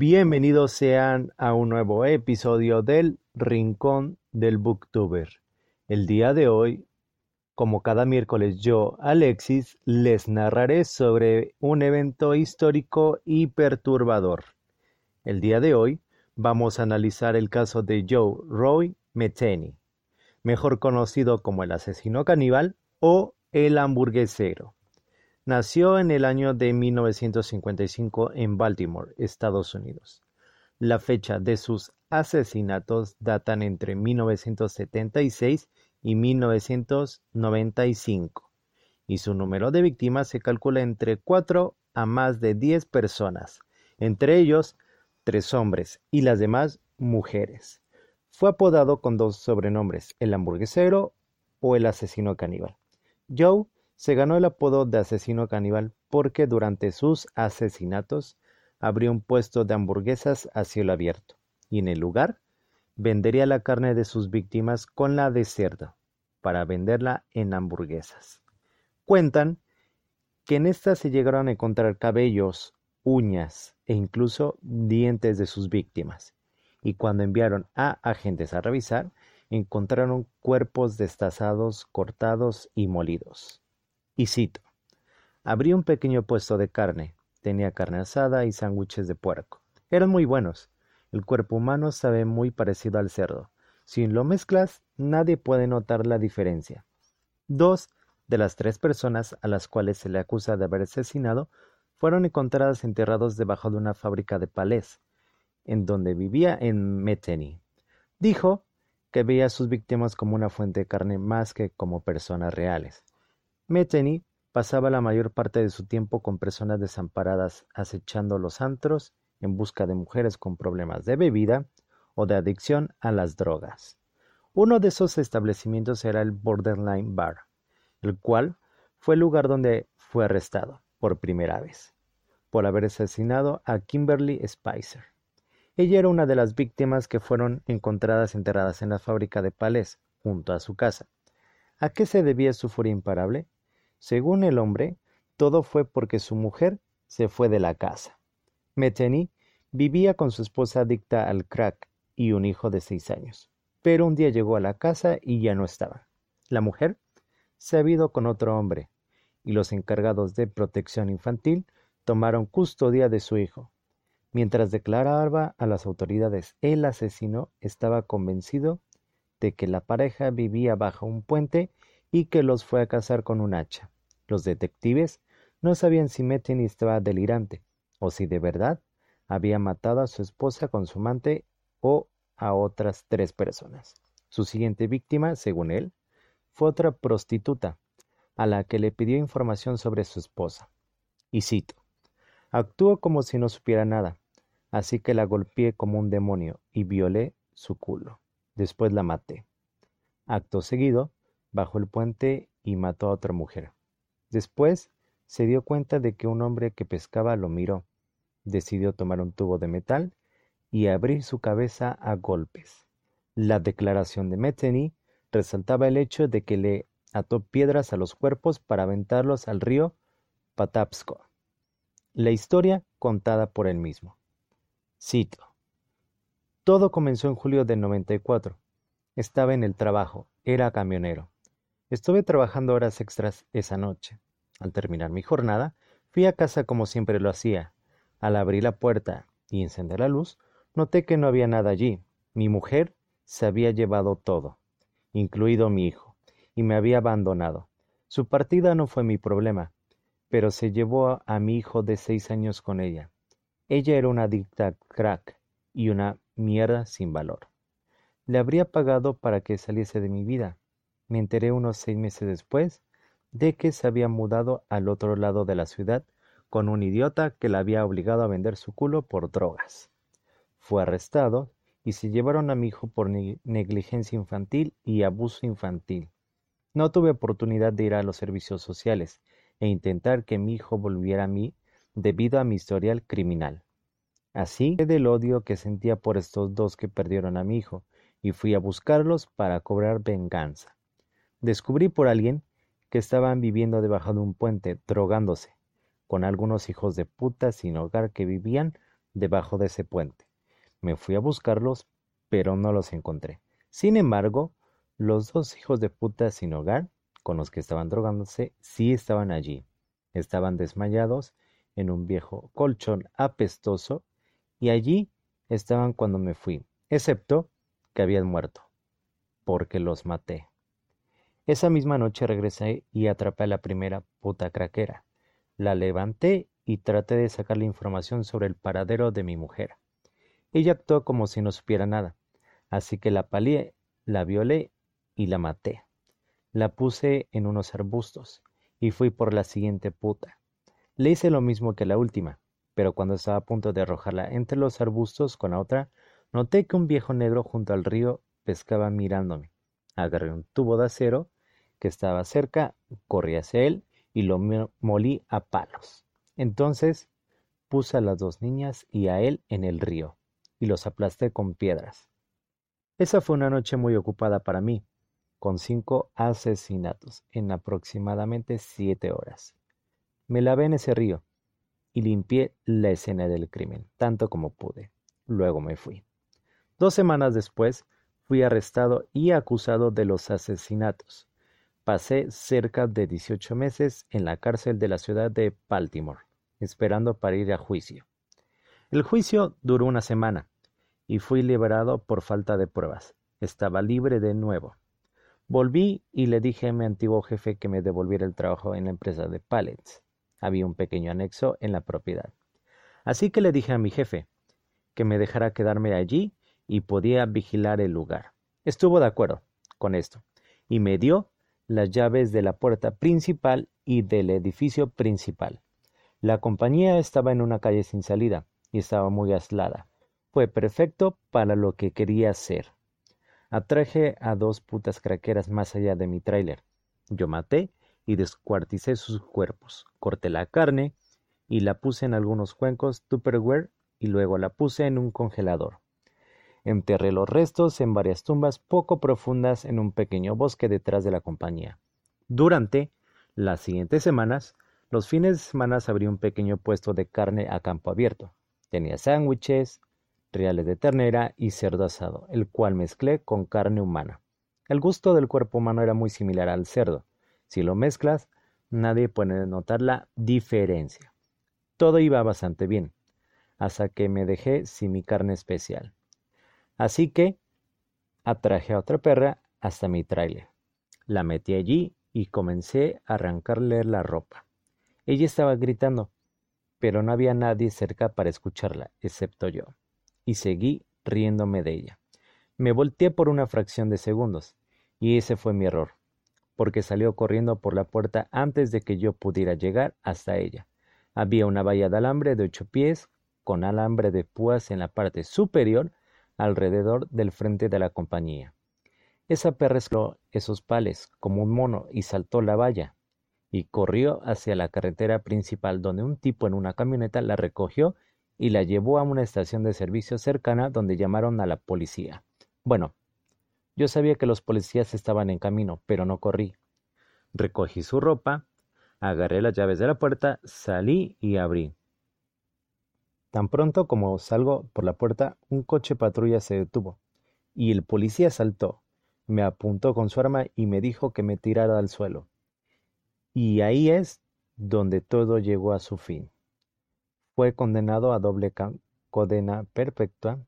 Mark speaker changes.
Speaker 1: Bienvenidos sean a un nuevo episodio del Rincón del Booktuber. El día de hoy, como cada miércoles yo, Alexis, les narraré sobre un evento histórico y perturbador. El día de hoy vamos a analizar el caso de Joe Roy Metheny, mejor conocido como el asesino caníbal o el hamburguesero. Nació en el año de 1955 en Baltimore, Estados Unidos. La fecha de sus asesinatos datan entre 1976 y 1995, y su número de víctimas se calcula entre 4 a más de 10 personas, entre ellos tres hombres y las demás mujeres. Fue apodado con dos sobrenombres, el hamburguesero o el asesino caníbal. Joe se ganó el apodo de asesino caníbal porque durante sus asesinatos abrió un puesto de hamburguesas a cielo abierto y en el lugar vendería la carne de sus víctimas con la de cerdo para venderla en hamburguesas. Cuentan que en estas se llegaron a encontrar cabellos, uñas e incluso dientes de sus víctimas, y cuando enviaron a agentes a revisar, encontraron cuerpos destazados, cortados y molidos. Y cito, abrí un pequeño puesto de carne, tenía carne asada y sándwiches de puerco. Eran muy buenos. El cuerpo humano sabe muy parecido al cerdo. Si lo mezclas, nadie puede notar la diferencia. Dos de las tres personas a las cuales se le acusa de haber asesinado fueron encontradas enterrados debajo de una fábrica de palés, en donde vivía en Metheny. Dijo que veía a sus víctimas como una fuente de carne más que como personas reales. Metheny pasaba la mayor parte de su tiempo con personas desamparadas acechando los antros en busca de mujeres con problemas de bebida o de adicción a las drogas. Uno de esos establecimientos era el Borderline Bar, el cual fue el lugar donde fue arrestado por primera vez por haber asesinado a Kimberly Spicer. Ella era una de las víctimas que fueron encontradas enterradas en la fábrica de palés junto a su casa. ¿A qué se debía su furia imparable? Según el hombre, todo fue porque su mujer se fue de la casa. Metheny vivía con su esposa adicta al crack y un hijo de seis años. Pero un día llegó a la casa y ya no estaba. La mujer se había ido con otro hombre, y los encargados de protección infantil tomaron custodia de su hijo. Mientras declaraba a las autoridades el asesino estaba convencido de que la pareja vivía bajo un puente y que los fue a cazar con un hacha. Los detectives no sabían si Metheny estaba delirante o si de verdad había matado a su esposa con su amante o a otras tres personas. Su siguiente víctima, según él, fue otra prostituta, a la que le pidió información sobre su esposa. Y cito, actuó como si no supiera nada, así que la golpeé como un demonio y violé su culo. Después la maté. Acto seguido, bajó el puente y mató a otra mujer. Después se dio cuenta de que un hombre que pescaba lo miró. Decidió tomar un tubo de metal y abrir su cabeza a golpes. La declaración de Metheny resaltaba el hecho de que le ató piedras a los cuerpos para aventarlos al río Patapsco. La historia contada por él mismo. Cito. Todo comenzó en julio del 94. Estaba en el trabajo, era camionero. Estuve trabajando horas extras esa noche. Al terminar mi jornada, fui a casa como siempre lo hacía. Al abrir la puerta y encender la luz, noté que no había nada allí. Mi mujer se había llevado todo, incluido mi hijo, y me había abandonado. Su partida no fue mi problema, pero se llevó a mi hijo de seis años con ella. Ella era una adicta crack y una mierda sin valor. Le habría pagado para que saliese de mi vida, me enteré unos seis meses después de que se había mudado al otro lado de la ciudad con un idiota que la había obligado a vender su culo por drogas. Fue arrestado y se llevaron a mi hijo por negligencia infantil y abuso infantil. No tuve oportunidad de ir a los servicios sociales e intentar que mi hijo volviera a mí debido a mi historial criminal. Así del odio que sentía por estos dos que perdieron a mi hijo y fui a buscarlos para cobrar venganza. Descubrí por alguien que estaban viviendo debajo de un puente, drogándose, con algunos hijos de puta sin hogar que vivían debajo de ese puente. Me fui a buscarlos, pero no los encontré. Sin embargo, los dos hijos de puta sin hogar, con los que estaban drogándose, sí estaban allí. Estaban desmayados en un viejo colchón apestoso y allí estaban cuando me fui, excepto que habían muerto, porque los maté. Esa misma noche regresé y atrapé a la primera puta craquera. La levanté y traté de sacar la información sobre el paradero de mi mujer. Ella actuó como si no supiera nada, así que la palié, la violé y la maté. La puse en unos arbustos y fui por la siguiente puta. Le hice lo mismo que la última, pero cuando estaba a punto de arrojarla entre los arbustos con la otra, noté que un viejo negro junto al río pescaba mirándome. Agarré un tubo de acero que estaba cerca, corrí hacia él y lo molí a palos. Entonces puse a las dos niñas y a él en el río, y los aplasté con piedras. Esa fue una noche muy ocupada para mí, con cinco asesinatos en aproximadamente siete horas. Me lavé en ese río y limpié la escena del crimen, tanto como pude. Luego me fui. Dos semanas después, fui arrestado y acusado de los asesinatos. Pasé cerca de 18 meses en la cárcel de la ciudad de Baltimore, esperando para ir a juicio. El juicio duró una semana y fui liberado por falta de pruebas. Estaba libre de nuevo. Volví y le dije a mi antiguo jefe que me devolviera el trabajo en la empresa de pallets. Había un pequeño anexo en la propiedad. Así que le dije a mi jefe que me dejara quedarme allí y podía vigilar el lugar. Estuvo de acuerdo con esto y me dio las llaves de la puerta principal y del edificio principal. La compañía estaba en una calle sin salida y estaba muy aislada. Fue perfecto para lo que quería hacer. Atraje a dos putas craqueras más allá de mi tráiler. Yo maté y descuarticé sus cuerpos. Corté la carne y la puse en algunos cuencos Tupperware y luego la puse en un congelador. Enterré los restos en varias tumbas poco profundas en un pequeño bosque detrás de la compañía. Durante las siguientes semanas, los fines de semana abrí un pequeño puesto de carne a campo abierto. Tenía sándwiches, reales de ternera y cerdo asado, el cual mezclé con carne humana. El gusto del cuerpo humano era muy similar al cerdo. Si lo mezclas, nadie puede notar la diferencia. Todo iba bastante bien, hasta que me dejé sin mi carne especial. Así que atraje a otra perra hasta mi tráiler. La metí allí y comencé a arrancarle la ropa. Ella estaba gritando, pero no había nadie cerca para escucharla, excepto yo y seguí riéndome de ella. Me volteé por una fracción de segundos, y ese fue mi error, porque salió corriendo por la puerta antes de que yo pudiera llegar hasta ella. Había una valla de alambre de ocho pies, con alambre de púas en la parte superior, alrededor del frente de la compañía. Esa perra escaló esos pales como un mono y saltó la valla, y corrió hacia la carretera principal donde un tipo en una camioneta la recogió y la llevó a una estación de servicio cercana donde llamaron a la policía. Bueno, yo sabía que los policías estaban en camino, pero no corrí. Recogí su ropa, agarré las llaves de la puerta, salí y abrí. Tan pronto como salgo por la puerta, un coche patrulla se detuvo, y el policía saltó, me apuntó con su arma y me dijo que me tirara al suelo. Y ahí es donde todo llegó a su fin. Fue condenado a doble cadena perpetua